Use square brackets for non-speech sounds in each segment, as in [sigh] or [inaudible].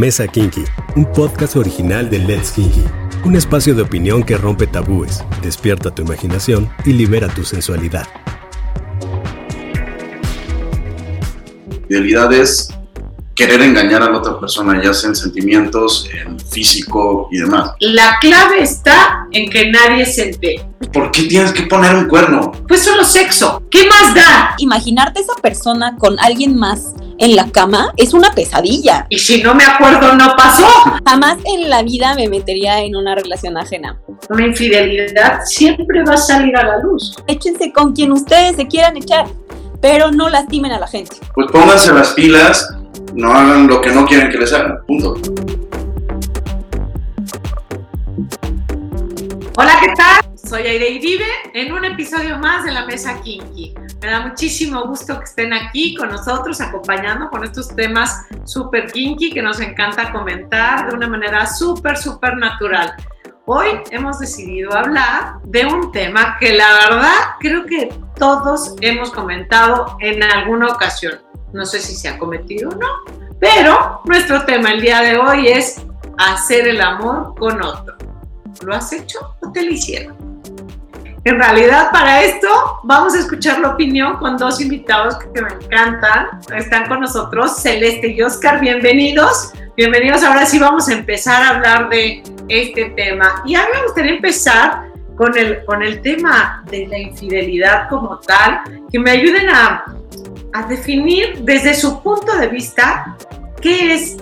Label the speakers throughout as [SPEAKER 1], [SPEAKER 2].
[SPEAKER 1] Mesa Kinky, un podcast original de Let's Kinky. Un espacio de opinión que rompe tabúes, despierta tu imaginación y libera tu sensualidad.
[SPEAKER 2] Fidelidad es querer engañar a la otra persona, ya sea en sentimientos, en físico y demás.
[SPEAKER 3] La clave está en que nadie se entere.
[SPEAKER 2] ¿Por qué tienes que poner un cuerno?
[SPEAKER 3] Pues solo sexo. ¿Qué más da?
[SPEAKER 4] Imaginarte esa persona con alguien más en la cama es una pesadilla.
[SPEAKER 3] Y si no me acuerdo, no pasó.
[SPEAKER 4] Jamás en la vida me metería en una relación ajena.
[SPEAKER 3] Una infidelidad siempre va a salir a la luz.
[SPEAKER 4] Échense con quien ustedes se quieran echar, pero no lastimen a la gente.
[SPEAKER 2] Pues pónganse las pilas, no hagan lo que no quieren que les hagan. Punto.
[SPEAKER 3] Hola, ¿qué tal? Soy Aire Iribe en un episodio más de la Mesa Kinky. Me da muchísimo gusto que estén aquí con nosotros, acompañando con estos temas súper kinky que nos encanta comentar de una manera súper, súper natural. Hoy hemos decidido hablar de un tema que la verdad creo que todos hemos comentado en alguna ocasión. No sé si se ha cometido o no, pero nuestro tema el día de hoy es hacer el amor con otro. ¿Lo has hecho o te lo hicieron? En realidad, para esto vamos a escuchar la opinión con dos invitados que me encantan. Están con nosotros Celeste y Oscar. Bienvenidos. Bienvenidos. Ahora sí vamos a empezar a hablar de este tema. Y a mí me gustaría empezar con el, con el tema de la infidelidad como tal, que me ayuden a, a definir desde su punto de vista qué es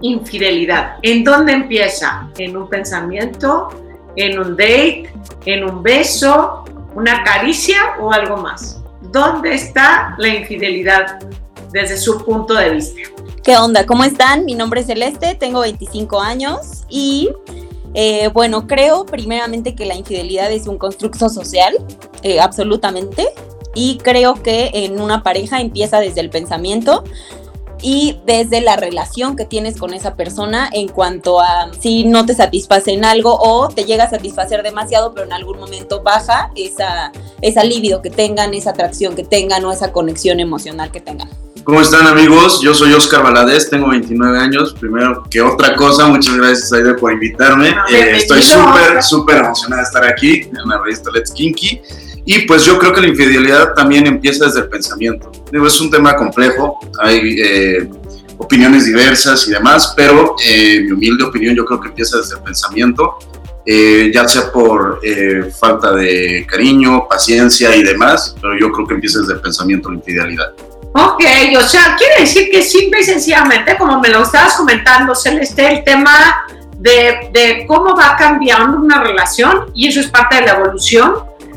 [SPEAKER 3] infidelidad. ¿En dónde empieza? ¿En un pensamiento? ¿En un date? ¿En un beso? ¿Una caricia o algo más? ¿Dónde está la infidelidad desde su punto de vista?
[SPEAKER 4] ¿Qué onda? ¿Cómo están? Mi nombre es Celeste, tengo 25 años y eh, bueno, creo primeramente que la infidelidad es un constructo social, eh, absolutamente, y creo que en una pareja empieza desde el pensamiento, y desde la relación que tienes con esa persona en cuanto a si no te satisface en algo o te llega a satisfacer demasiado, pero en algún momento baja esa, esa libido que tengan, esa atracción que tengan o esa conexión emocional que tengan.
[SPEAKER 2] ¿Cómo están amigos? Yo soy Oscar Valadez, tengo 29 años. Primero que otra cosa, muchas gracias Aide por invitarme. Eh, estoy súper, súper emocionada de estar aquí en la revista Let's Kinky. Y pues yo creo que la infidelidad también empieza desde el pensamiento. Digo, es un tema complejo, hay eh, opiniones diversas y demás, pero eh, mi humilde opinión yo creo que empieza desde el pensamiento, eh, ya sea por falta de cariño, paciencia y demás, pero yo creo que empieza desde el pensamiento la infidelidad.
[SPEAKER 3] Ok, o sea, quiere decir que simple y sencillamente, como me lo estabas comentando, Celeste, el tema de, de cómo va cambiando una relación, y eso es parte de la evolución,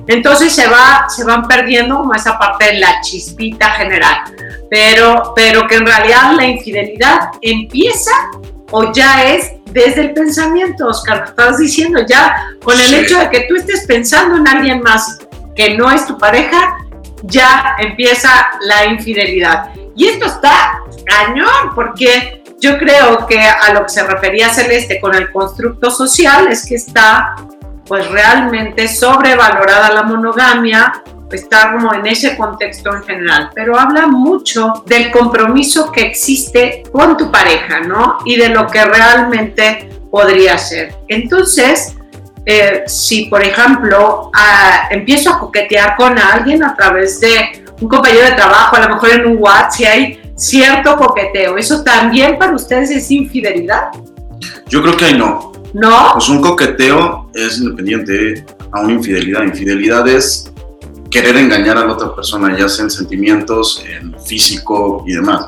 [SPEAKER 3] entonces se, va, se van perdiendo como esa parte de la chispita general, pero, pero que en realidad la infidelidad empieza o ya es desde el pensamiento, Oscar, estabas diciendo ya, con el hecho de que tú estés pensando en alguien más que no es tu pareja, ya empieza la infidelidad. Y esto está cañón, porque yo creo que a lo que se refería Celeste con el constructo social es que está pues realmente sobrevalorada la monogamia, está como en ese contexto en general, pero habla mucho del compromiso que existe con tu pareja, ¿no? Y de lo que realmente podría ser. Entonces, eh, si por ejemplo ah, empiezo a coquetear con alguien a través de un compañero de trabajo, a lo mejor en un WhatsApp, si hay cierto coqueteo, ¿eso también para ustedes es infidelidad?
[SPEAKER 2] Yo creo que no.
[SPEAKER 3] ¿No?
[SPEAKER 2] Pues un coqueteo es independiente a una infidelidad. Infidelidad es querer engañar a la otra persona, ya sea en sentimientos, en físico y demás.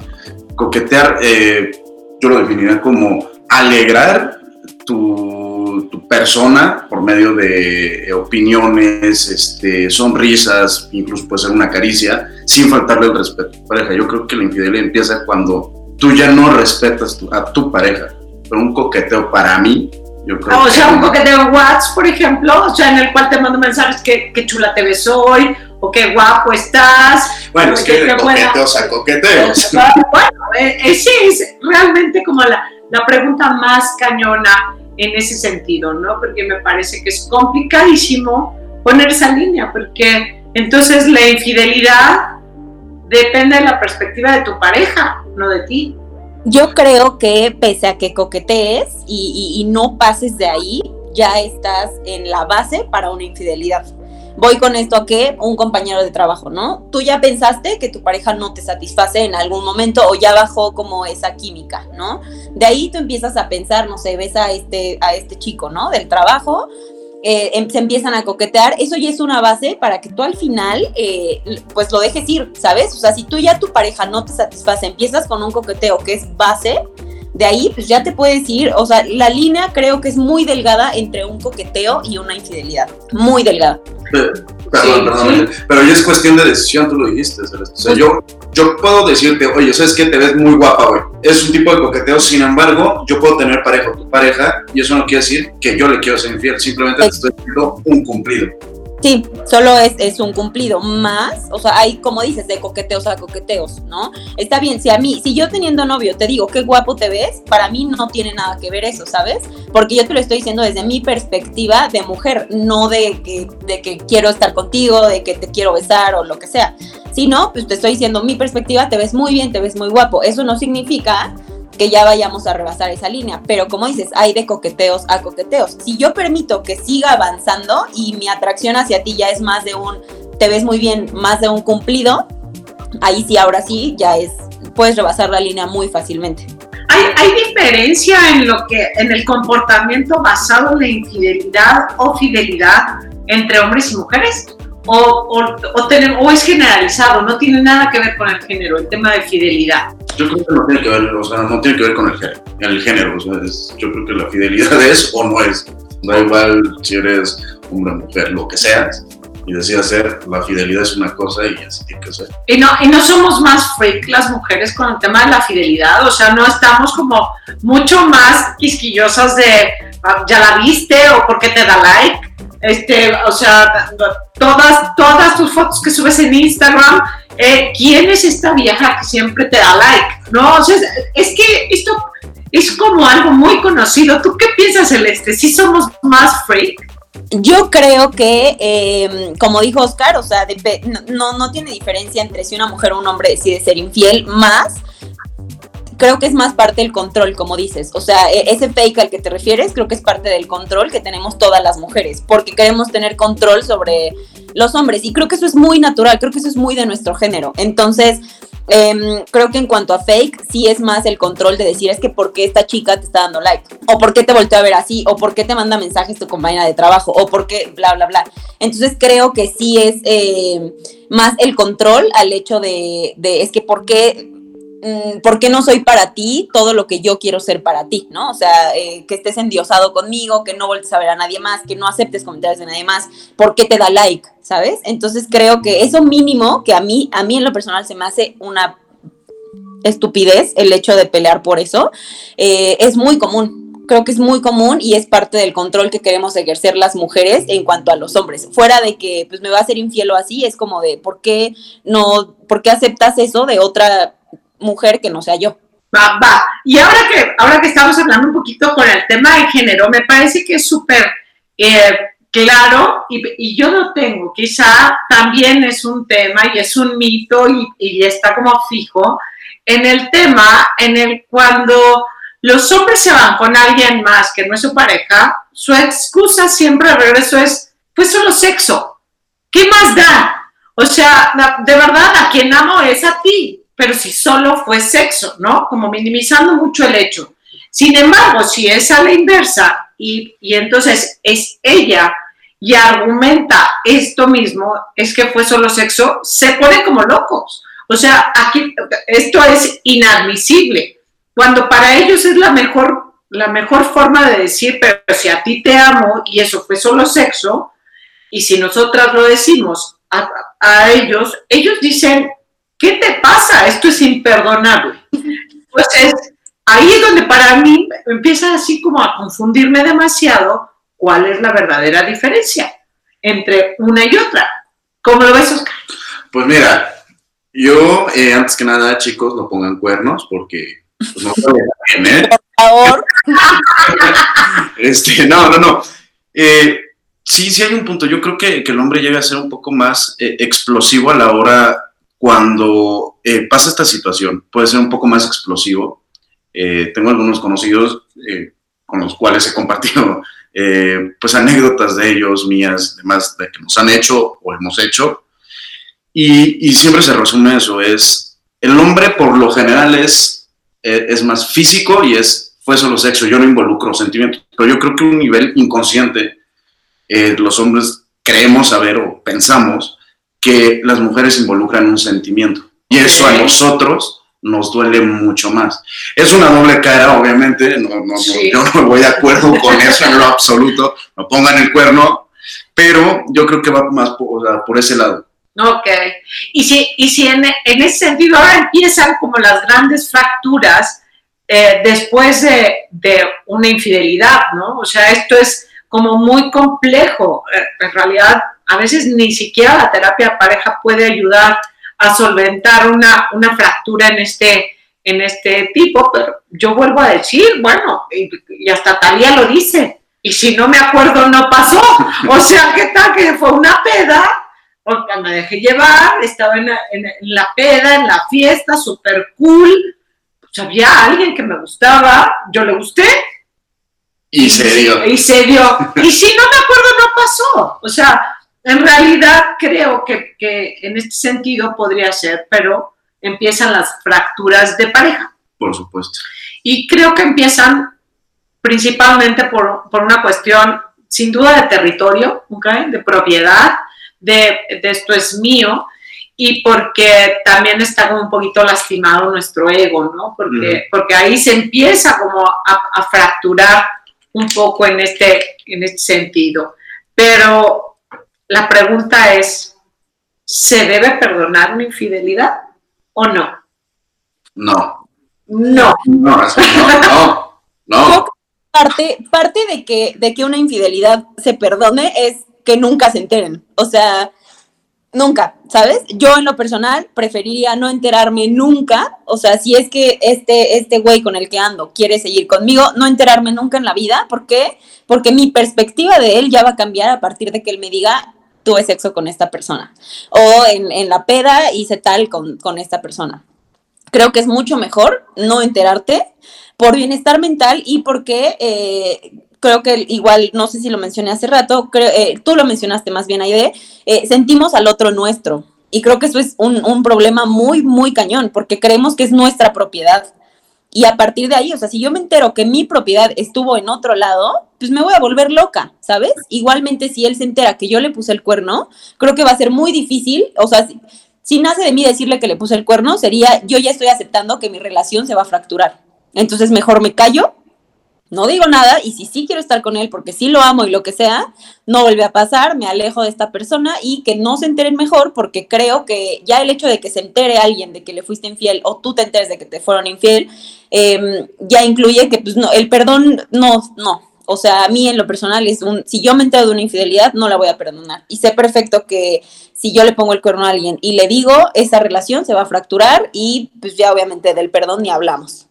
[SPEAKER 2] Coquetear, eh, yo lo definiría como alegrar tu, tu, persona por medio de opiniones, este, sonrisas, incluso puede ser una caricia, sin faltarle el respeto a tu pareja. Yo creo que la infidelidad empieza cuando tú ya no respetas a tu pareja. Pero un coqueteo para mí
[SPEAKER 3] o sea, un coqueteo en WhatsApp, por ejemplo, o sea, en el cual te mando mensajes que, que chula te ves hoy, o qué guapo estás.
[SPEAKER 2] Bueno, es que, que coqueteos a coqueteos. [laughs]
[SPEAKER 3] Bueno, eh, ese es realmente como la, la pregunta más cañona en ese sentido, ¿no? Porque me parece que es complicadísimo poner esa línea, porque entonces la infidelidad depende de la perspectiva de tu pareja, no de ti.
[SPEAKER 4] Yo creo que pese a que coquetees y, no pases de ahí, ya estás en la base para una infidelidad. Voy con esto a que un compañero de trabajo, ¿no? Tú ya pensaste que tu pareja no te satisface en algún momento o ya bajó como esa química, ¿no? De ahí tú empiezas a pensar, no sé, ves este, a este chico, ¿no? Del trabajo eh, em, se empiezan a coquetear, eso ya es una base para que tú al final, eh, pues lo dejes ir, ¿sabes? O sea, si tú ya tu pareja no te satisface, empiezas con un coqueteo que es base, de ahí pues ya te puedes ir, o sea, la línea creo que es muy delgada entre un coqueteo y una infidelidad, muy delgada.
[SPEAKER 2] Perdón, perdón, pero ya es cuestión de decisión, tú lo dijiste, O sea, yo, yo puedo decirte, oye, ¿sabes que Te ves muy guapa, güey. Es un tipo de coqueteo, sin embargo, yo puedo tener pareja tu pareja, y eso no quiere decir que yo le quiero ser infiel, simplemente te estoy diciendo un cumplido.
[SPEAKER 4] Sí, solo es, es, un cumplido más, o sea, hay, como dices, de coqueteos a coqueteos, ¿no? Está bien, si a mí, si yo teniendo novio te digo qué guapo te ves, para mí no tiene nada que ver eso, ¿sabes? Porque yo te lo estoy diciendo desde mi perspectiva de mujer, no de que, de que quiero estar contigo, de que te quiero besar o lo que sea. Si no, pues te estoy diciendo mi perspectiva, te ves muy bien, te ves muy guapo. Eso no significa que ya vayamos a rebasar esa línea. Pero como dices, hay de coqueteos a coqueteos. Si yo permito que siga avanzando y mi atracción hacia ti ya es más de un, te ves muy bien, más de un cumplido, ahí sí, ahora sí, ya es, puedes rebasar la línea muy fácilmente.
[SPEAKER 3] ¿Hay, ¿Hay, diferencia en lo que, en el comportamiento basado en la infidelidad o fidelidad entre hombres y mujeres? O, o, o, o es generalizado, no tiene nada que ver con el género, el tema de fidelidad.
[SPEAKER 2] Yo creo que no tiene que ver, o sea, no tiene que ver con el género, el género o sea, yo creo que la fidelidad [laughs] es o no es. Da igual si eres hombre, mujer, lo que seas, y decía ser, la fidelidad es una cosa y así tiene que ser.
[SPEAKER 3] Y no, y no somos más freak las mujeres con el tema de la fidelidad, o sea, no estamos como mucho más quisquillosas de ya la viste o por qué te da like. Este, o sea, todas, todas tus fotos que subes en Instagram eh, ¿quién es esta vieja que siempre te da like? No, o sea, es que esto es como algo muy conocido. ¿Tú qué piensas, Celeste? ¿Sí somos más freak?
[SPEAKER 4] Yo creo que, em, como dijo Oscar, o sea, no, no tiene diferencia entre si una mujer o un hombre decide ser infiel, más creo que es más parte del control, como dices. O sea, e, ese fake al que te refieres, creo que es parte del control que tenemos todas las mujeres, porque queremos tener control sobre los hombres. Y creo que eso es muy natural, creo que eso es muy de nuestro género. Entonces, em, creo que en cuanto a fake, sí es más el control de decir, es que por qué esta chica te está dando like, o por qué te volteó a ver así, o por qué te manda mensajes tu compañera de trabajo, o por qué, bla, bla, bla. Entonces, creo que sí es em, más el control al hecho de, de es que por qué ¿por qué no soy para ti todo lo que yo quiero ser para ti? ¿No? O sea, eh, que estés endiosado conmigo, que no vuelves a ver a nadie más, que no aceptes comentarios de nadie más, ¿por qué te da like? ¿Sabes? Entonces creo que eso mínimo, que a mí, a mí en lo personal se me hace una estupidez el hecho de pelear por eso, eh, es muy común creo que es muy común y es parte del control que queremos ejercer las mujeres en cuanto a los hombres. Fuera de que pues me va a ser infiel o así, es como de ¿por qué no, por qué aceptas eso de otra mujer que no sea yo.
[SPEAKER 3] Va, va. Y ahora que, ahora que estamos hablando un poquito con el tema de género, me parece que es súper eh, claro y, yo lo tengo. Quizá también es un tema y es un mito y, y está como fijo en el tema en el cuando los hombres se van con alguien más que no es su pareja, su excusa siempre al regreso es, pues solo sexo. ¿Qué más da? O sea, de verdad, a quien amo es a ti pero si solo fue sexo, ¿no? Como minimizando mucho el hecho. Sin embargo, si es a la inversa y, entonces es ella y argumenta esto mismo, es que fue solo sexo, se ponen como locos. O sea, aquí esto es inadmisible. Cuando para ellos es la mejor, la mejor forma de decir, pero si a ti te amo y eso fue solo sexo, y si nosotras lo decimos a, a ellos, ellos dicen, ¿qué te pasa? Esto es imperdonable. Pues ahí es donde para mí empieza así como a confundirme demasiado cuál es la verdadera diferencia entre una y otra. ¿Cómo lo ves, Oscar?
[SPEAKER 2] Pues mira, yo eh, antes que nada, chicos, no pongan cuernos porque pues, no bien, ¿eh? Por favor. [laughs] este, no, no, no. Eh, sí, sí hay un punto. Yo creo que, el hombre llega a ser un poco más eh, explosivo a la hora cuando eh, pasa esta situación, puede ser un poco más explosivo Eh, tengo algunos conocidos eh, con los cuales he compartido [laughs] eh, pues anécdotas de ellos, mías, demás, de que nos han hecho o hemos hecho. Y, y siempre se resume eso, es el hombre por lo general es, es más físico y es, fue solo sexo, yo no involucro sentimientos, pero yo creo que un nivel inconsciente, los hombres creemos saber o pensamos que las mujeres involucran un sentimiento. Y eso a nosotros nos duele mucho más. Es una doble cara, obviamente, no, no, yo no voy de acuerdo con [laughs] eso en lo absoluto, no pongan el cuerno, pero yo creo que va más por, por ese lado.
[SPEAKER 3] Ok, y si, y si en, en, ese sentido ahora empiezan como las grandes fracturas eh, después de, de, una infidelidad, ¿no? O sea, esto es como muy complejo. Eh, en realidad, a veces ni siquiera la terapia de pareja puede ayudar a solventar una, una fractura en este, en este tipo, pero yo vuelvo a decir, bueno, y, hasta Talía lo dice, y si no me acuerdo no pasó, o sea, ¿qué tal que fue una peda? Porque me dejé llevar, estaba en, la peda, en la fiesta, súper cool, pues había alguien que me gustaba, yo le gusté.
[SPEAKER 2] Y, se dio.
[SPEAKER 3] Y se dio. y si no me acuerdo, no pasó. O sea, en realidad creo que, en este sentido podría ser, pero empiezan las fracturas de pareja.
[SPEAKER 2] Por supuesto.
[SPEAKER 3] Y creo que empiezan principalmente por, una cuestión, sin duda, de territorio, de propiedad, de, esto es mío, y porque también está como un poquito lastimado nuestro ego, ¿no? Porque, porque ahí se empieza como a, a, fracturar un poco en este, en este sentido. Pero la pregunta es, ¿se debe perdonar una infidelidad o no?
[SPEAKER 2] No.
[SPEAKER 3] No.
[SPEAKER 2] No, no, no.
[SPEAKER 4] Parte, parte de, que, de que una infidelidad se perdone es que nunca se enteren. O sea, nunca, ¿sabes? Yo en lo personal preferiría no enterarme nunca, o sea, si es que este, este güey con el que ando quiere seguir conmigo, no enterarme nunca en la vida, ¿por qué? Porque mi perspectiva de él ya va a cambiar a partir de que él me diga, tuve sexo con esta persona o en, la peda hice tal con, esta persona. Creo que es mucho mejor no enterarte por bienestar mental y porque eh, creo que igual, no sé si lo mencioné hace rato, eh, tú lo mencionaste más bien, Aide, eh, sentimos al otro nuestro. Y creo que eso es un, un, problema muy, muy cañón, porque creemos que es nuestra propiedad. Y a partir de ahí, o sea, si yo me entero que mi propiedad estuvo en otro lado, pues me voy a volver loca, ¿sabes? Igualmente, si él se entera que yo le puse el cuerno, creo que va a ser muy difícil, o sea, si, nace de mí decirle que le puse el cuerno, sería yo ya estoy aceptando que mi relación se va a fracturar. Entonces, mejor me callo no digo nada y si sí quiero estar con él porque sí lo amo y lo que sea, no vuelve a pasar, me alejo de esta persona y que no se enteren mejor porque creo que ya el hecho de que se entere alguien de que le fuiste infiel o tú te enteres de que te fueron infiel, em, ya incluye que pues no, el perdón no, no. O sea, a mí en lo personal es un, si yo me entero de una infidelidad, no la voy a perdonar. Y sé perfecto que si yo le pongo el cuerno a alguien y le digo, esa relación se va a fracturar y pues ya obviamente del perdón ni hablamos.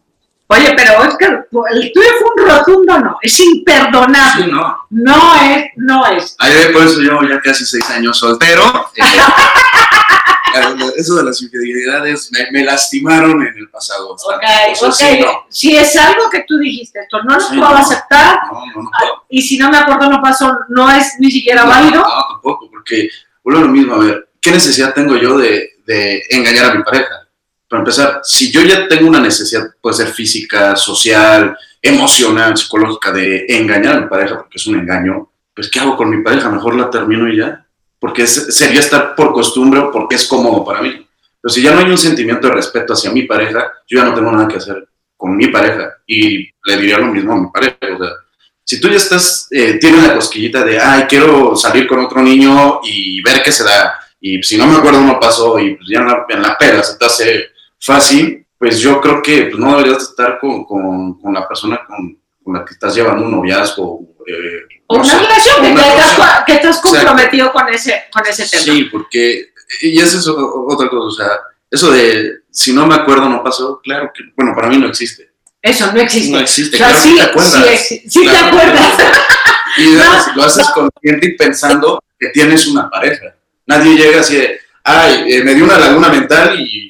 [SPEAKER 3] Oye, pero Oscar, el tuyo fue un rotundo no, es imperdonable.
[SPEAKER 2] Sí, no.
[SPEAKER 3] No es, no es.
[SPEAKER 2] Ahí por eso yo ya casi seis años soltero. Eh, [laughs] eso de las infidelidades me, lastimaron en el pasado.
[SPEAKER 3] Ok, ok. Si es algo que tú dijiste, esto no lo puedo aceptar. No, no, no puedo. Y si no me acuerdo, no pasó, no es ni siquiera válido.
[SPEAKER 2] No, tampoco, porque vuelvo lo mismo. A ver, ¿qué necesidad tengo yo de, de engañar a mi pareja? Para empezar, si yo ya tengo una necesidad, puede ser física, social, emocional, psicológica, de engañar a mi pareja, porque es un engaño, pues ¿qué hago con mi pareja? Mejor la termino y ya. Porque sería estar por costumbre o porque es cómodo para mí. Pero si ya no hay un sentimiento de respeto hacia mi pareja, yo ya no tengo nada que hacer con mi pareja. Y le diría lo mismo a mi pareja. O sea, si tú ya estás, eh, tienes la cosquillita de, ay, quiero salir con otro niño y ver qué se da, y si no me acuerdo no pasó y pues ya en la, en la pera se te hace fácil, pues yo creo que pues, no deberías estar con, con, con la persona con, con, la que estás llevando un noviazgo.
[SPEAKER 3] Eh, una relación, que, estás, que, estás, comprometido con, ese, con ese tema.
[SPEAKER 2] Sí, porque, y eso es otra cosa, o sea, eso de si no me acuerdo no pasó, claro que, bueno, para mí no existe.
[SPEAKER 3] Eso no existe.
[SPEAKER 2] No existe, claro sí, te acuerdas.
[SPEAKER 3] Sí, sí te acuerdas.
[SPEAKER 2] Y [laughs] lo haces consciente y pensando que tienes una pareja. Nadie llega así de, ay, eh, me dio una laguna mental y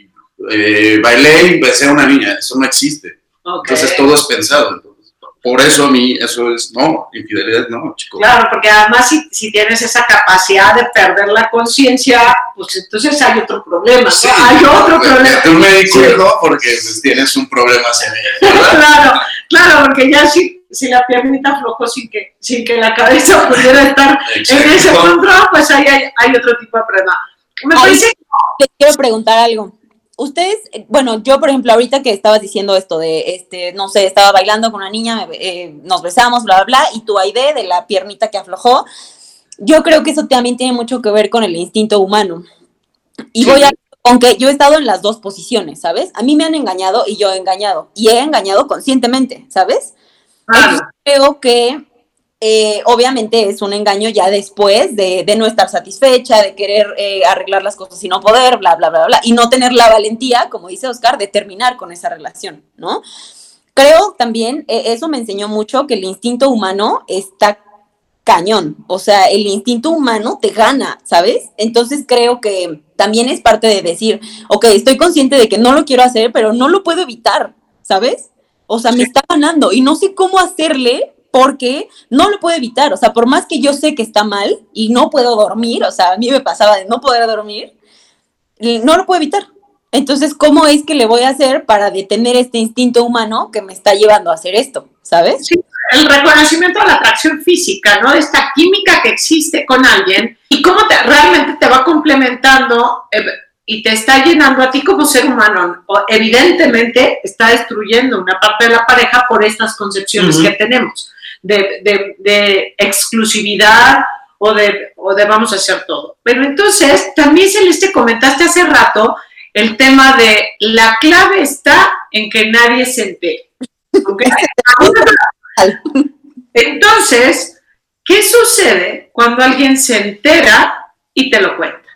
[SPEAKER 2] eh, bailé y besé a una niña. Eso no existe.
[SPEAKER 3] Ok.
[SPEAKER 2] Entonces todo es pensado. Entonces, por eso a mí eso es, no, infidelidad no, chicos.
[SPEAKER 3] Claro, porque además si, si tienes esa capacidad de perder la conciencia, pues entonces hay otro problema, ¿no?
[SPEAKER 2] Sí,
[SPEAKER 3] hay otro
[SPEAKER 2] pues,
[SPEAKER 3] problema.
[SPEAKER 2] a un médico,
[SPEAKER 3] Sí.
[SPEAKER 2] hijo, porque pues, tienes un problema severo, [laughs]
[SPEAKER 3] claro, claro, porque ya si, si la piernita aflojó sin que, sin que la cabeza [laughs] pudiera estar en ese
[SPEAKER 2] Exacto.
[SPEAKER 3] control, pues ahí hay, hay otro tipo de problema. Me
[SPEAKER 4] Ahí-
[SPEAKER 3] parece
[SPEAKER 4] Les quiero preguntar algo. Ustedes, eh, bueno, yo por ejemplo, ahorita que estabas diciendo esto de, este, no sé, estaba bailando con una niña, me- eh, nos besamos, bla, bla, bla, y tu idea de la piernita que aflojó, yo creo que eso también tiene mucho que ver con el instinto humano. Y
[SPEAKER 2] Sí.
[SPEAKER 4] voy a, aunque yo he estado en las dos posiciones, ¿sabes? A mí me han engañado y yo he engañado, y he engañado conscientemente, ¿sabes? Entonces, creo que eh, obviamente es un engaño ya después de, de no estar satisfecha, de querer eh, arreglar las cosas y no poder, bla, bla, bla, bla, y no tener la valentía, como dice Oscar, de terminar con esa relación, ¿no? Creo también, eh, eso me enseñó mucho, que el instinto humano está cañón, o sea, el instinto humano te gana, ¿sabes? Entonces creo que también es parte de decir, ok, estoy consciente de que no lo quiero hacer, pero no lo puedo evitar, ¿sabes? O sea, me está ganando y no sé cómo hacerle porque no lo puedo evitar. O sea, por más que yo sé que está mal y no puedo dormir, o sea, a mí me pasaba de no poder dormir, y no lo puedo evitar. Entonces, ¿cómo es que le voy a hacer para detener este instinto humano que me está llevando a hacer esto? ¿Sabes?
[SPEAKER 3] Sí, el reconocimiento de la atracción física, ¿no? Esta química que existe con alguien y cómo te, realmente te va complementando eh, y te está llenando a ti como ser humano. O, evidentemente está destruyendo una parte de la pareja por estas concepciones que tenemos de, de- de exclusividad o de, o de vamos a hacer todo. Pero entonces, también Celeste comentaste hace rato el tema de la clave está en que nadie se entere. ¿ok? [laughs] Entonces, ¿qué sucede cuando alguien se entera y te lo cuenta?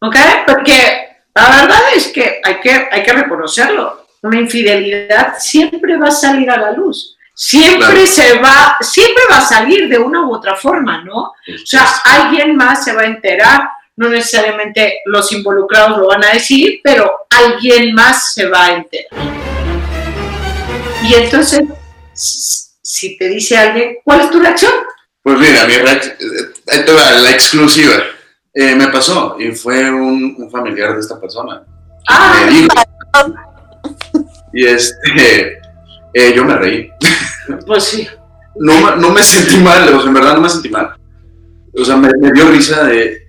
[SPEAKER 3] ¿Ok? Porque la verdad es que hay que, hay que reconocerlo. Una infidelidad siempre va a salir a la luz. Siempre
[SPEAKER 2] Claro.
[SPEAKER 3] se va, siempre va a salir de una u otra forma, ¿no? O sea, alguien más se va a enterar, no necesariamente los involucrados lo van a decir, pero alguien más se va a enterar. Y entonces, si te dice alguien, ¿cuál es tu reacción?
[SPEAKER 2] Pues mira, mi reacción, va, la exclusiva. Eh, me pasó y fue un, un familiar de esta persona.
[SPEAKER 3] Ah,
[SPEAKER 2] y este, eh, yo me reí. [laughs]
[SPEAKER 3] pues sí.
[SPEAKER 2] No, me- no me sentí mal, o sea, en verdad no me sentí mal. O sea, me, me dio risa de eh,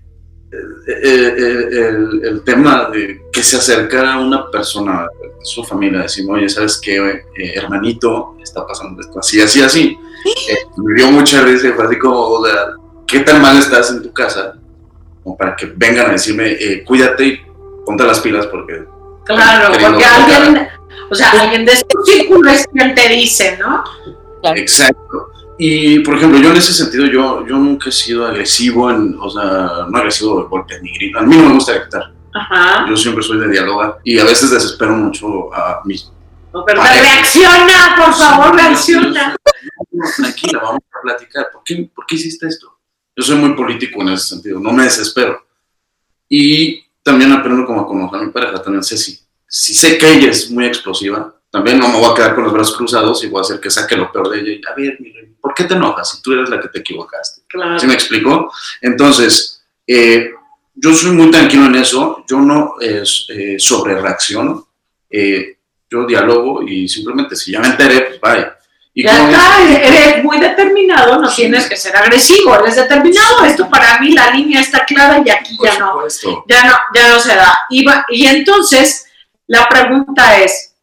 [SPEAKER 2] eh, el, el tema de que se acercara una persona su familia, decimos, oye, ¿sabes qué, eh, hermanito? Está pasando esto así, así, así. Eh, me dio mucha risa y fue así como, o sea, ¿qué tan mal estás en tu casa? Como para que vengan a decirme, cuídate y ponte las pilas porque...
[SPEAKER 3] Claro, porque alguien, o sea, alguien de su círculo es quien te dice, ¿no?
[SPEAKER 4] Claro.
[SPEAKER 2] Exacto. Y, por ejemplo, yo en ese sentido, yo, yo nunca he sido agresivo, en, o sea, no agresivo de golpe ni grito. A mí no me gusta gritar.
[SPEAKER 3] Ajá.
[SPEAKER 2] Yo siempre soy de dialogar y a veces desespero mucho a mis...
[SPEAKER 3] No, pero reacciona, por favor, reacciona.
[SPEAKER 2] Tranquila, vamos a platicar. ¿Por qué, ¿Por qué hiciste esto? Yo soy muy político en ese sentido, no me desespero. Y también aprendo como a conocer a mi pareja. También sé si, sé que ella es muy explosiva, también no me voy a quedar con los brazos cruzados y voy a hacer que saque lo peor de ella. Y, a ver, mira, ¿por qué te enojas si tú eres la que te equivocaste?
[SPEAKER 3] Claro.
[SPEAKER 2] ¿Sí me explico? Entonces, eh, yo soy muy tranquilo en eso, yo no eh, eh, sobre reacciono, eh, yo dialogo y simplemente si ya me enteré, pues vaya. Y
[SPEAKER 3] Ya está, eres muy determinado, no tienes que ser agresivo, eres determinado, esto para mí la línea está clara y aquí
[SPEAKER 2] por
[SPEAKER 3] ya no,
[SPEAKER 2] supuesto.
[SPEAKER 3] ya no, ya no se da. Y, va- y entonces la pregunta es,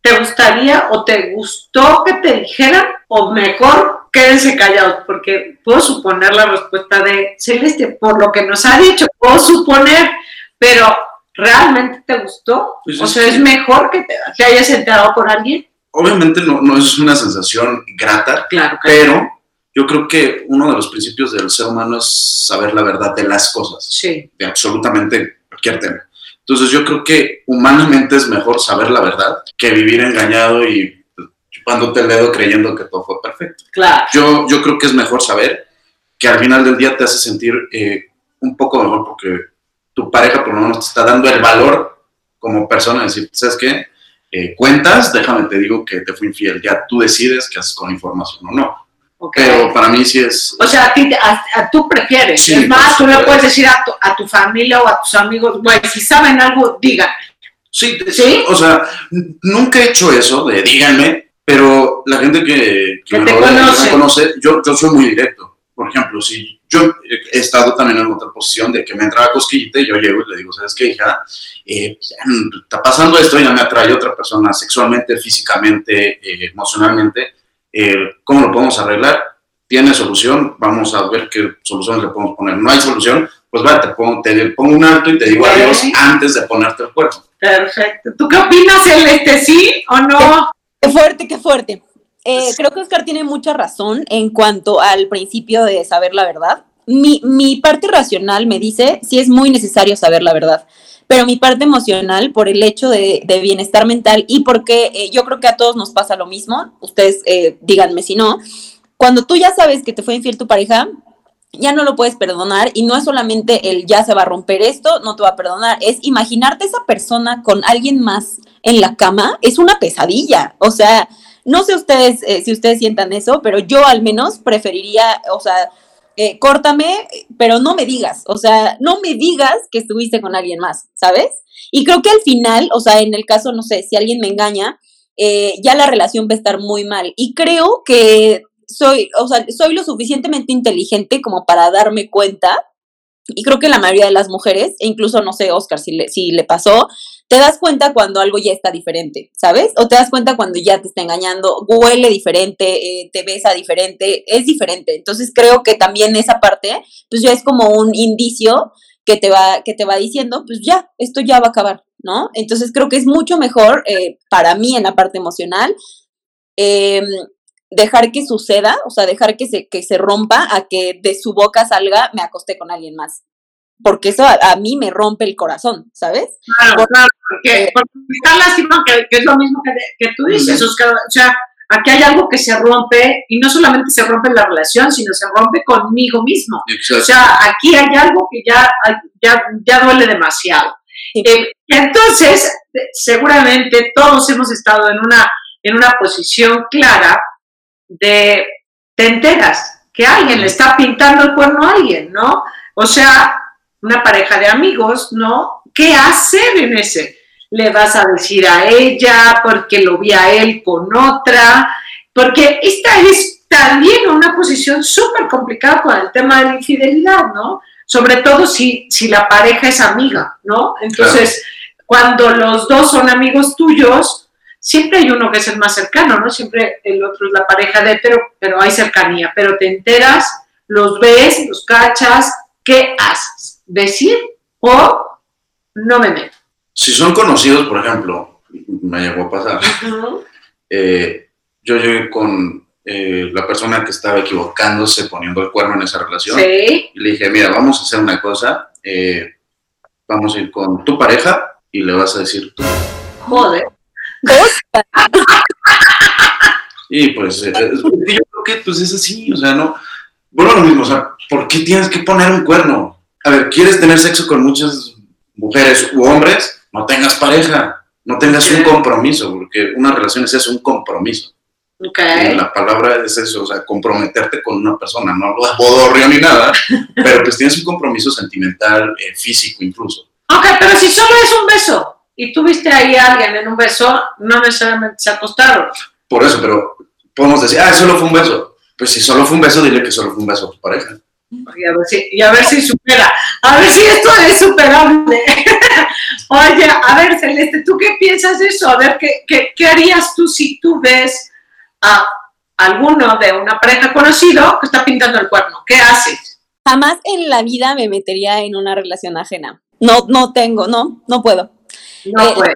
[SPEAKER 3] ¿te gustaría o te gustó que te dijeran o mejor quédense callados? Porque puedo suponer la respuesta de Celeste por lo que nos ha dicho, puedo suponer, pero ¿realmente te gustó?
[SPEAKER 2] Pues
[SPEAKER 3] o
[SPEAKER 2] es
[SPEAKER 3] sea,
[SPEAKER 2] que-
[SPEAKER 3] es mejor que te, te hayas enterado por alguien.
[SPEAKER 2] Obviamente no, no es una sensación grata,
[SPEAKER 3] Claro,
[SPEAKER 2] pero yo creo que uno de los principios del ser humano es saber la verdad de las cosas.
[SPEAKER 3] sí.
[SPEAKER 2] de absolutamente cualquier tema. Entonces yo creo que humanamente es mejor saber la verdad que vivir engañado y chupándote el dedo creyendo que todo fue perfecto.
[SPEAKER 3] Claro.
[SPEAKER 2] Yo, yo creo que es mejor saber que al final del día te hace sentir eh, un poco mejor porque tu pareja por lo menos te está dando el valor como persona, de decir, ¿sabes qué? eh, cuentas, déjame te digo que te fui infiel. Ya tú decides qué haces con la información o no. Pero para mí sí es...
[SPEAKER 3] O sea, a, tú prefieres. es más, tú le puedes decir a tu, a tu familia o a tus amigos, bueno, si saben algo, digan.
[SPEAKER 2] Sí, sí, o sea, nunca he hecho eso de díganme, pero la gente que, me, conoce, yo, yo soy muy directo. Por ejemplo, si yo he estado también en otra posición de que me entraba cosquillita y yo llego y le digo, ¿sabes qué, hija? Eh, está pasando esto y ya me atrae otra persona sexualmente, físicamente, eh, emocionalmente. Eh, ¿Cómo lo podemos arreglar? ¿Tiene solución? Vamos a ver qué soluciones le podemos poner. No hay solución, pues va, te pongo, te pongo un alto y te digo adiós antes de ponerte el cuerpo.
[SPEAKER 3] Perfecto. ¿Tú qué opinas, Celeste? ¿Sí o no?
[SPEAKER 4] Qué fuerte, qué fuerte. Eh, creo que Oscar tiene mucha razón en cuanto al principio de saber la verdad. Mi, mi parte racional me dice si es muy necesario saber la verdad, pero mi parte emocional, por el hecho de, bienestar mental y porque eh, yo creo que a todos nos pasa lo mismo, ustedes eh, díganme si no, cuando tú ya sabes que te fue infiel tu pareja, ya no lo puedes perdonar y no es solamente el ya se va a romper esto, no te va a perdonar, es imaginarte esa persona con alguien más en la cama, es una pesadilla, o sea, no sé ustedes eh, si ustedes sientan eso, pero yo al menos preferiría, o sea, eh, córtame, pero no me digas, o sea, no me digas que estuviste con alguien más, ¿sabes? Y creo que al final, o sea, en el caso, no sé, si alguien me engaña, eh, ya la relación va a estar muy mal. Y creo que soy, o sea, soy lo suficientemente inteligente como para darme cuenta, y creo que la mayoría de las mujeres, e incluso no sé, Oscar, si le, si le pasó, te das cuenta cuando algo ya está diferente, ¿sabes? O te das cuenta cuando ya te está engañando, huele diferente, eh, te besa diferente, es diferente. Entonces creo que también esa parte, pues ya es como un indicio que te va, que te va diciendo, pues ya, esto ya va a acabar, ¿no? Entonces creo que es mucho mejor eh, para mí en la parte emocional em, dejar que suceda, o sea, dejar que se, que se rompa a que de su boca salga, me acosté con alguien más. Porque eso a, mí me rompe el corazón, ¿sabes?
[SPEAKER 3] Claro, claro, porque, está lástima que, es lo mismo que, que tú dices, o sea, aquí hay algo que se rompe y no solamente se rompe la relación, sino se rompe conmigo mismo. O sea, aquí hay algo que ya, ya, ya duele demasiado. Eh, entonces, seguramente todos hemos estado en una, en una posición clara de te enteras que alguien le está pintando el cuerno a alguien, ¿no? O sea, una pareja de amigos, ¿no? ¿Qué hacer en ese? Le vas a decir a ella porque lo vi a él con otra, porque esta es también una posición súper complicada con el tema de la infidelidad, ¿no? Sobre todo si, si la pareja es amiga, ¿no? Entonces, cuando los dos son amigos tuyos, siempre hay uno que es el más cercano, ¿no? Siempre el otro es la pareja de, pero, pero hay cercanía, pero te enteras, los ves, los cachas, ¿qué haces? ¿Decir o no me meto?
[SPEAKER 2] Si son conocidos, por ejemplo, me llegó a pasar, eh, yo llegué con eh, la persona que estaba equivocándose poniendo el cuerno en esa relación y le dije, mira, vamos a hacer una cosa, eh, vamos a ir con tu pareja y le vas a decir tú.
[SPEAKER 3] Joder.
[SPEAKER 2] y pues, eh, yo creo que pues es así, o sea, no. Bueno, lo mismo, o sea, ¿por qué tienes que poner un cuerno? A ver, ¿quieres tener sexo con muchas mujeres u hombres? No tengas pareja, no tengas un compromiso, porque una relación es eso, un compromiso.
[SPEAKER 3] Okay.
[SPEAKER 2] la palabra es eso, o sea, comprometerte con una persona, no lo bodorrio ni nada, pero pues tienes un compromiso sentimental, eh, físico incluso.
[SPEAKER 3] Ok, pero si solo es un beso, y tuviste ahí a alguien en un beso, no necesariamente se acostaron.
[SPEAKER 2] Por eso, pero podemos decir, ah, solo fue un beso. Pues si solo fue un beso, dile que solo fue un beso a tu pareja.
[SPEAKER 3] Y a ver si, y a ver si supera, a ver si esto es superable. [laughs] Oye, a ver, Celeste, ¿tú qué piensas de eso? A ver, ¿qué, qué, qué harías tú si tú ves a alguno de una pareja conocido que está pintando el cuerno? ¿Qué haces?
[SPEAKER 4] Jamás en la vida me metería en una relación ajena. No, no tengo, no, no puedo.
[SPEAKER 3] No, eh,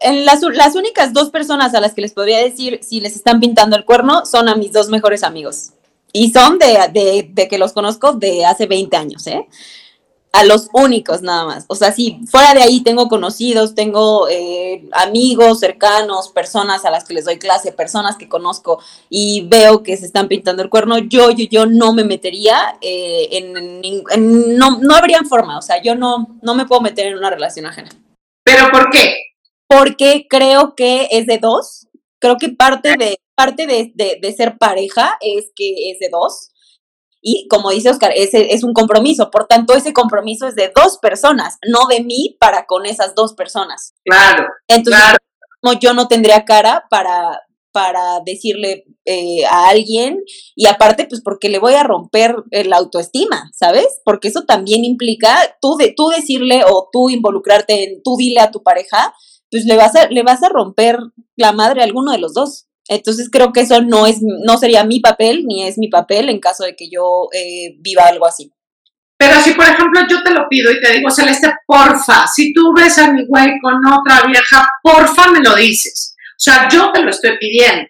[SPEAKER 4] en las, las, únicas dos personas a las que les podría decir si les están pintando el cuerno son a mis dos mejores amigos. Y son de, de, que los conozco de hace 20 años, ¿eh? A los únicos nada más. O sea, sí, fuera de ahí tengo conocidos, tengo eh, amigos cercanos, personas a las que les doy clase, personas que conozco y veo que se están pintando el cuerno. Yo, yo, yo no me metería eh, en, no, no habría forma. O sea, yo no, no me puedo meter en una relación ajena.
[SPEAKER 3] ¿Pero por qué?
[SPEAKER 4] porque creo que es de dos. Creo que parte de, parte de, de, ser pareja es que es de dos. Y como dice Oscar, ese es un compromiso. Por tanto, ese compromiso es de dos personas, no de mí para con esas dos personas.
[SPEAKER 3] Claro.
[SPEAKER 4] Entonces, No, yo no tendría cara para, para decirle eh, a alguien y aparte pues porque le voy a romper la autoestima, ¿sabes? Porque eso también implica tú, de, tú decirle o tú involucrarte en, tú dile a tu pareja, pues le vas a, le vas a romper la madre a alguno de los dos. Entonces creo que eso no es, no sería mi papel ni es mi papel en caso de que yo eh, viva algo así.
[SPEAKER 3] Pero si, por ejemplo, yo te lo pido y te digo, Celeste, porfa, si tú ves a mi güey con otra vieja, porfa me lo dices. O sea, yo te lo estoy pidiendo.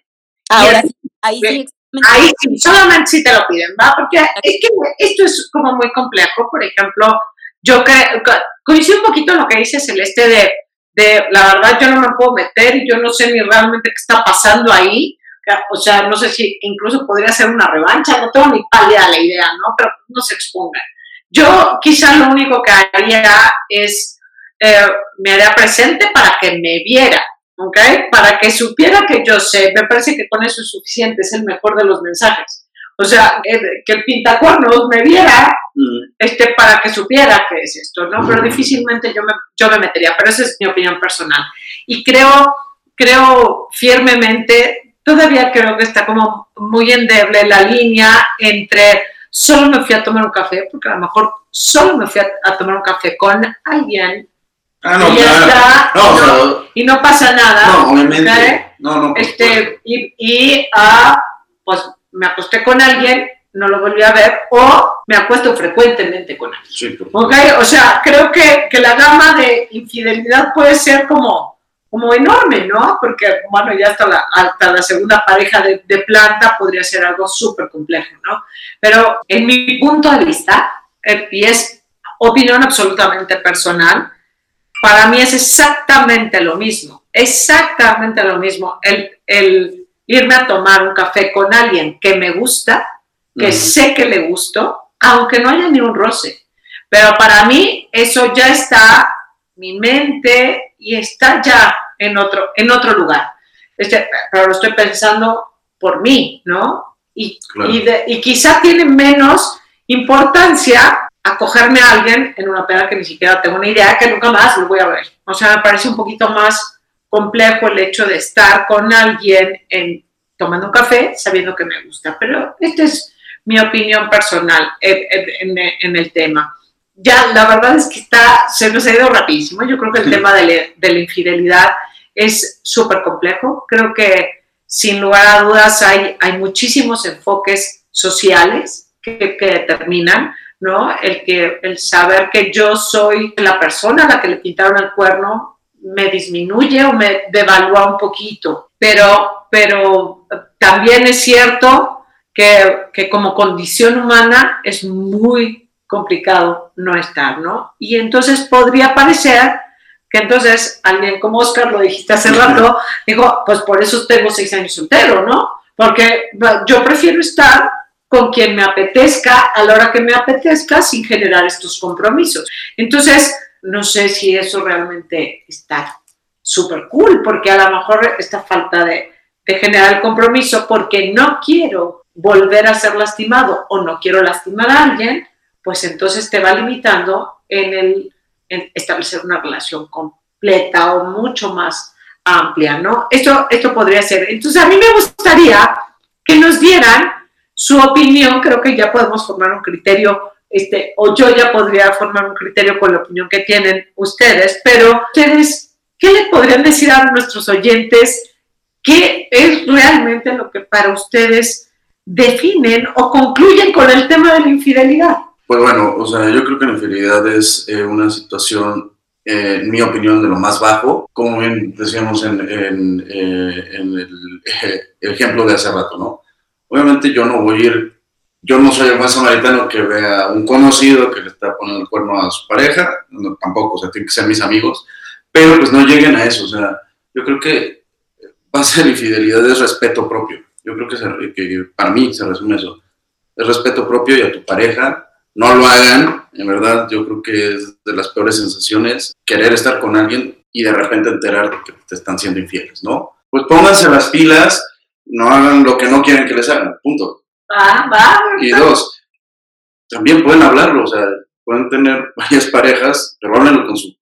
[SPEAKER 4] Ahora sí, ahí sí.
[SPEAKER 3] Ahí sí, solamente si te lo piden, ¿va? Porque es que esto es como muy complejo. Por ejemplo, yo creo, coincido un poquito en lo que dice Celeste de, de, la verdad, yo no me puedo meter y yo no sé ni realmente qué está pasando ahí. O sea, no sé si incluso podría ser una revancha, no tengo ni pálida la idea, ¿no? Pero no se expongan. Yo quizá lo único que haría es, eh, me haría presente para que me viera, ¿ok? Para que supiera que yo sé, me parece que con eso es suficiente, es el mejor de los mensajes. O sea, eh, que el pintacuernos me viera mm. este, para que supiera qué es esto, ¿no? Pero difícilmente yo me, yo me metería, pero esa es mi opinión personal. Y creo, creo firmemente, todavía creo que está como muy endeble la línea entre solo me fui a tomar un café, porque a lo mejor solo me fui a tomar un café con alguien
[SPEAKER 2] Ah, no, y está,
[SPEAKER 3] no, y, no, pasa nada.
[SPEAKER 2] No, obviamente. No, no,
[SPEAKER 3] este, y, y ah, pues me acosté con alguien, no lo volví a ver, o me acuesto frecuentemente con alguien.
[SPEAKER 2] Sí,
[SPEAKER 3] ¿Okay? O sea, creo que, que, la gama de infidelidad puede ser como, como enorme, ¿no? Porque, bueno, ya hasta la, hasta la segunda pareja de, de planta podría ser algo súper complejo, ¿no? Pero en mi punto de vista, eh, y es opinión absolutamente personal, para mí es exactamente lo mismo, exactamente lo mismo. El, irme a tomar un café con alguien que me gusta, que sé que le gustó, aunque no haya ni un roce. Pero para mí eso ya está, mi mente, y está ya en otro, en otro lugar. Este, pero lo estoy pensando por mí, ¿no? Y, y quizá tiene menos importancia acogerme a alguien en una peda que ni siquiera tengo una idea, que nunca más lo voy a ver. O sea, me parece un poquito más complejo el hecho de estar con alguien en, tomando un café sabiendo que me gusta. Pero esta es mi opinión personal en, el tema. Ya, la verdad es que está, se nos ha ido rapidísimo. Yo creo que el tema de, la infidelidad es súper complejo. Creo que sin lugar a dudas hay, hay muchísimos enfoques sociales que, que determinan ¿no? El, que, el saber que yo soy la persona a la que le pintaron el cuerno me disminuye o me devalúa un poquito, pero, pero también es cierto que, que como condición humana es muy complicado no estar, ¿no? Y entonces podría parecer que entonces alguien como Oscar, lo dijiste hace rato, [laughs] dijo, pues por eso tengo seis años soltero, ¿no? Porque yo prefiero estar con quien me apetezca a la hora que me apetezca sin generar estos compromisos. Entonces, no sé si eso realmente está súper cool, porque a lo mejor esta falta de, generar el compromiso porque no quiero volver a ser lastimado o no quiero lastimar a alguien, pues entonces te va limitando en, el, establecer una relación completa o mucho más amplia, ¿no? Esto, esto podría ser. Entonces, a mí me gustaría que nos dieran su opinión, creo que ya podemos formar un criterio, este, o yo ya podría formar un criterio con la opinión que tienen ustedes, pero ustedes, ¿qué le podrían decir a nuestros oyentes? ¿Qué es realmente lo que para ustedes definen o concluyen con el tema de la infidelidad?
[SPEAKER 2] Pues bueno, o sea, yo creo que la infidelidad es eh, una situación eh, en mi opinión, de lo más bajo, como bien decíamos en, en, eh, en el, [laughs] el, ejemplo de hace rato, ¿no? Obviamente yo no voy a ir, yo no soy el buen samaritano que vea a un conocido que le está poniendo el cuerno a su pareja, tampoco, o sea, tienen que ser mis amigos, pero pues no lleguen a eso, o sea, yo creo que base de infidelidad es respeto propio, yo creo que, que para mí se resume eso, es respeto propio y a tu pareja, no lo hagan, en verdad, yo creo que es de las peores sensaciones querer estar con alguien y de repente enterarte que te están siendo infieles, ¿no? Pues pónganse las pilas, no hagan lo que no quieren que les hagan, punto.
[SPEAKER 3] Va, va.
[SPEAKER 2] Y dos, también pueden hablarlo, o sea, pueden tener [laughs] varias parejas, pero háblenlo con su,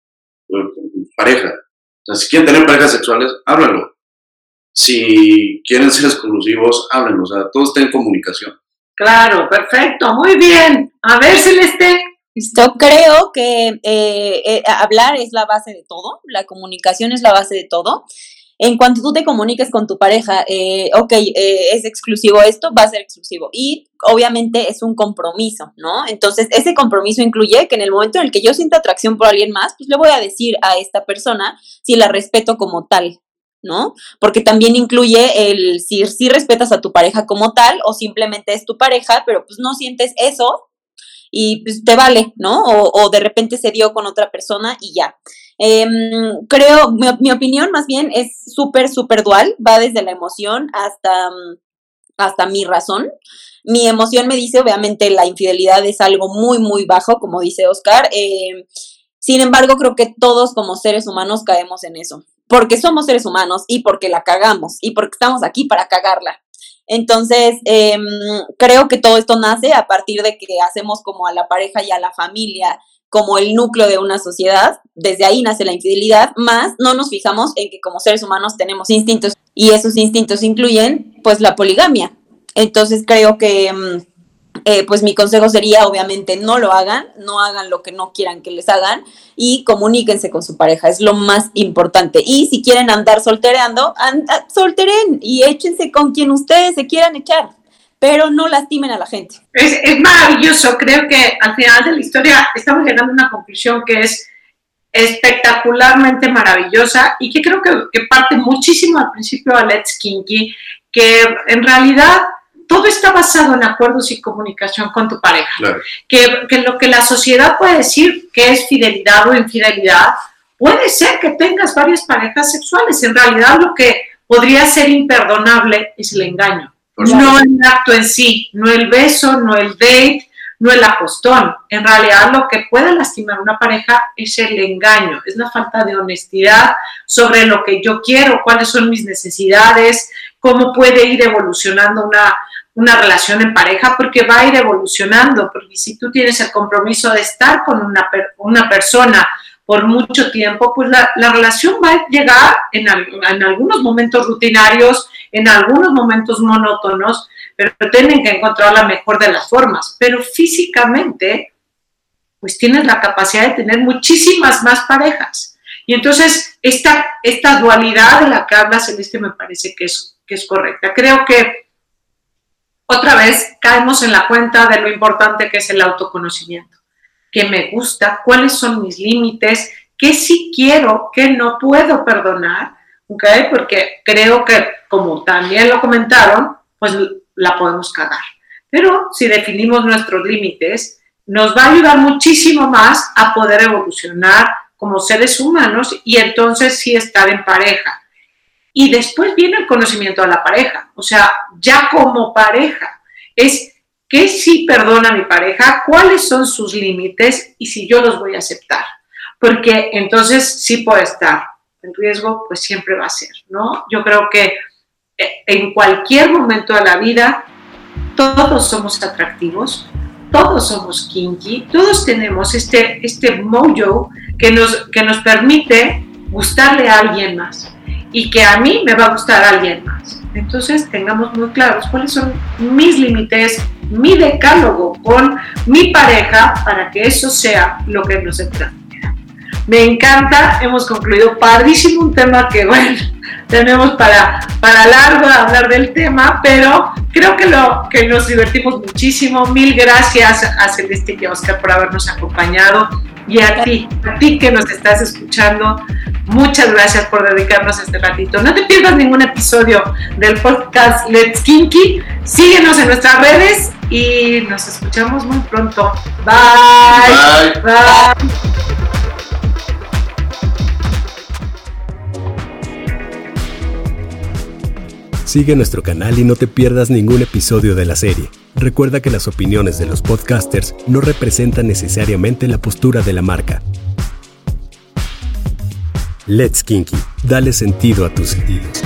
[SPEAKER 2] con su pareja. O sea, si quieren tener parejas sexuales, háblenlo. Si quieren ser exclusivos, háblenlo. O sea, todo está en comunicación.
[SPEAKER 3] Claro, perfecto, muy bien. A ver, Celeste.
[SPEAKER 4] Yo creo que eh, eh, hablar es la base de todo, la comunicación es la base de todo. En cuanto tú te comuniques con tu pareja, eh, ok, eh, es exclusivo esto, va a ser exclusivo. Y obviamente es un compromiso, ¿no? Entonces, ese compromiso incluye que en el momento en el que yo sienta atracción por alguien más, pues le voy a decir a esta persona si la respeto como tal, ¿no? Porque también incluye el si, si respetas a tu pareja como tal o simplemente es tu pareja, pero pues no sientes eso y pues te vale, ¿no? O, o de repente se dio con otra persona y ya. Em, creo, mi, opinión más bien es súper, súper dual, va desde la emoción hasta, hasta mi razón. Mi emoción me dice, obviamente, la infidelidad es algo muy, muy bajo, como dice Oscar. Eh, sin embargo, creo que todos como seres humanos caemos en eso, porque somos seres humanos y porque la cagamos y porque estamos aquí para cagarla. Entonces, eh, creo que todo esto nace a partir de que hacemos como a la pareja y a la familia como el núcleo de una sociedad, desde ahí nace la infidelidad, más no nos fijamos en que como seres humanos tenemos instintos y esos instintos incluyen pues la poligamia. Entonces creo que eh, pues mi consejo sería obviamente no lo hagan, no hagan lo que no quieran que les hagan y comuníquense con su pareja, es lo más importante. Y si quieren andar soltereando, and, solteren y échense con quien ustedes se quieran echar pero no lastimen a la gente.
[SPEAKER 3] Es, es, maravilloso, creo que al final de la historia estamos llegando a una conclusión que es espectacularmente maravillosa y que creo que, que parte muchísimo al principio de Let's Kinky, que en realidad todo está basado en acuerdos y comunicación con tu pareja.
[SPEAKER 2] Claro.
[SPEAKER 3] Que, que lo que la sociedad puede decir que es fidelidad o infidelidad, puede ser que tengas varias parejas sexuales. En realidad lo que podría ser imperdonable es el engaño. No el acto en sí, no el beso, no el date, no el apostón. En realidad lo que puede lastimar a una pareja es el engaño, es la falta de honestidad sobre lo que yo quiero, cuáles son mis necesidades, cómo puede ir evolucionando una, una relación en pareja, porque va a ir evolucionando, porque si tú tienes el compromiso de estar con una, una persona por mucho tiempo, pues la, la relación va a llegar en, en algunos momentos rutinarios, en algunos momentos monótonos, pero tienen que encontrar la mejor de las formas. Pero físicamente, pues tienes la capacidad de tener muchísimas más parejas. Y entonces, esta, esta dualidad de la que habla Celeste me parece que es, que es correcta. Creo que otra vez caemos en la cuenta de lo importante que es el autoconocimiento. ¿Qué me gusta? ¿Cuáles son mis límites? ¿Qué sí quiero? ¿Qué no puedo perdonar? ¿ok? Porque creo que, como también lo comentaron, pues la podemos cagar. Pero si definimos nuestros límites, nos va a ayudar muchísimo más a poder evolucionar como seres humanos y entonces sí estar en pareja. Y después viene el conocimiento de la pareja, o sea, ya como pareja, es qué sí perdona mi pareja, cuáles son sus límites y si yo los voy a aceptar. Porque entonces sí puede estar el riesgo pues siempre va a ser, ¿no? Yo creo que eh, en cualquier momento de la vida todos somos atractivos, todos somos kinky, todos tenemos este, este mojo que nos, que nos permite gustarle a alguien más y que a mí me va a gustar alguien más. Entonces tengamos muy claros cuáles son mis límites, mi decálogo con mi pareja para que eso sea lo que nos trata. Me encanta, hemos concluido padrísimo un tema que, [laughs] bueno, tenemos para, para largo hablar del tema, pero creo que, lo, que nos divertimos muchísimo. Mil gracias a Celeste y a Oscar por habernos acompañado y a ti, a ti que nos estás escuchando. Muchas gracias por dedicarnos este ratito. No te pierdas ningún episodio del podcast Let's Kinky. Síguenos en nuestras redes y nos escuchamos muy pronto. Bye.
[SPEAKER 2] Bye.
[SPEAKER 3] Bye.
[SPEAKER 1] Sigue nuestro canal y no te pierdas ningún episodio de la serie. Recuerda que las opiniones de los podcasters no representan necesariamente la postura de la marca. Let's Kinky. Dale sentido a tus sentidos.